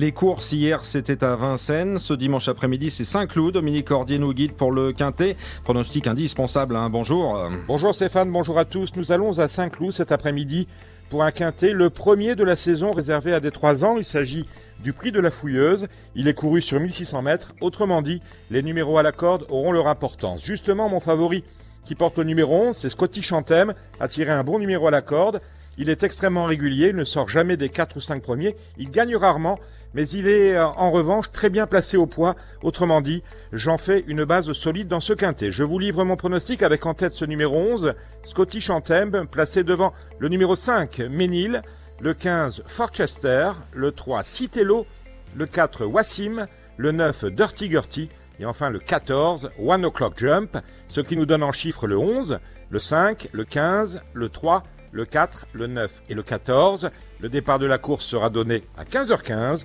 Les courses hier, c'était à Vincennes. Ce dimanche après-midi, c'est Saint-Cloud. Dominique Cordier nous guide pour le Quintet. Pronostic indispensable. Hein. Bonjour. Bonjour Stéphane, bonjour à tous. Nous allons à Saint-Cloud cet après-midi pour un Quintet, le premier de la saison réservé à des 3 ans. Il s'agit du prix de la fouilleuse. Il est couru sur 1600 mètres. Autrement dit, les numéros à la corde auront leur importance. Justement, mon favori qui porte le numéro 11, c'est Scotty Chantem, a tiré un bon numéro à la corde. Il est extrêmement régulier, il ne sort jamais des 4 ou 5 premiers, il gagne rarement, mais il est euh, en revanche très bien placé au poids. Autrement dit, j'en fais une base solide dans ce quintet. Je vous livre mon pronostic avec en tête ce numéro 11, Scotty Chantem, placé devant le numéro 5, Ménil, le 15, Forchester, le 3, Citello, le 4, Wassim, le 9, Dirty Gertie, et enfin le 14, One O'Clock Jump, ce qui nous donne en chiffres le 11, le 5, le 15, le 3, le 4, le 9 et le 14. Le départ de la course sera donné à 15h15.